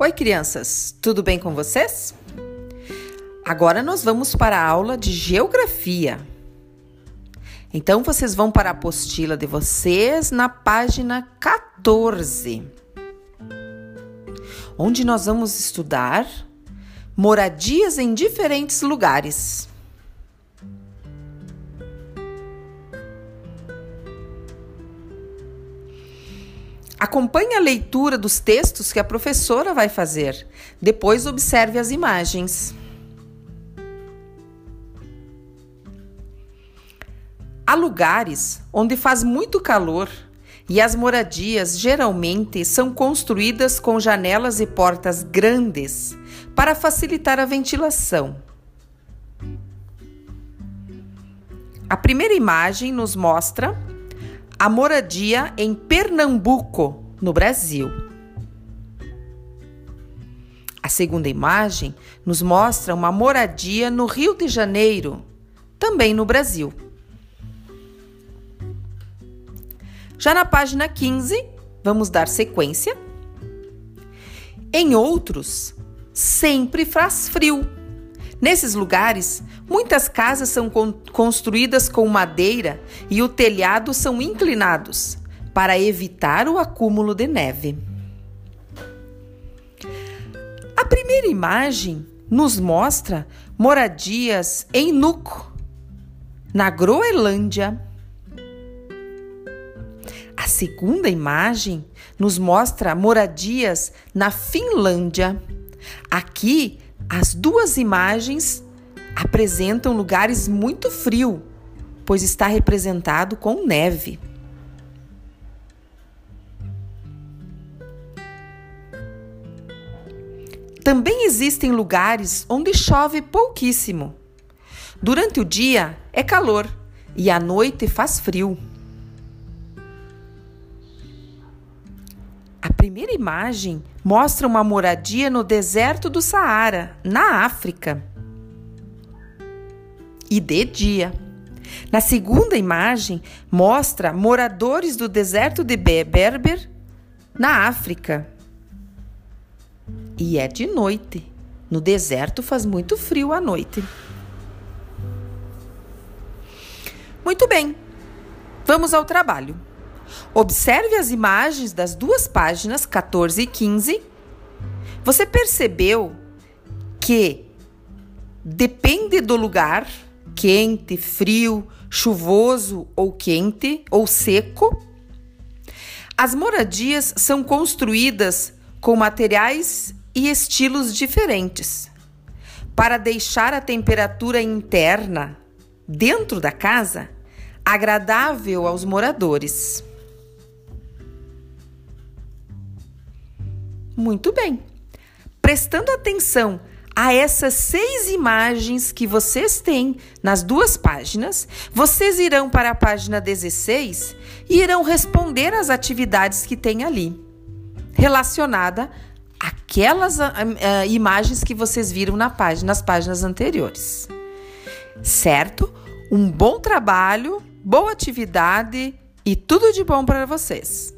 Oi, crianças, tudo bem com vocês? Agora nós vamos para a aula de geografia. Então vocês vão para a apostila de vocês na página 14, onde nós vamos estudar moradias em diferentes lugares. Acompanhe a leitura dos textos que a professora vai fazer. Depois observe as imagens. Há lugares onde faz muito calor e as moradias geralmente são construídas com janelas e portas grandes para facilitar a ventilação. A primeira imagem nos mostra a moradia em Pernambuco, no Brasil. A segunda imagem nos mostra uma moradia no Rio de Janeiro, também no Brasil. Já na página 15, vamos dar sequência. Em outros, sempre faz frio. Nesses lugares, muitas casas são construídas com madeira e o telhado são inclinados para evitar o acúmulo de neve. A primeira imagem nos mostra moradias em Nuuk, na Groenlândia. A segunda imagem nos mostra moradias na Finlândia. Aqui as duas imagens apresentam lugares muito frio, pois está representado com neve. Também existem lugares onde chove pouquíssimo. Durante o dia é calor e à noite faz frio. A primeira imagem mostra uma moradia no deserto do Saara, na África. E de dia. Na segunda imagem, mostra moradores do deserto de Berber, na África. E é de noite. No deserto faz muito frio à noite. Muito bem, vamos ao trabalho. Observe as imagens das duas páginas 14 e 15. Você percebeu que depende do lugar, quente, frio, chuvoso ou quente ou seco. As moradias são construídas com materiais e estilos diferentes para deixar a temperatura interna dentro da casa agradável aos moradores. Muito bem. Prestando atenção a essas seis imagens que vocês têm nas duas páginas, vocês irão para a página 16 e irão responder às atividades que tem ali, relacionada àquelas uh, imagens que vocês viram na página, nas páginas anteriores. Certo? Um bom trabalho, boa atividade e tudo de bom para vocês.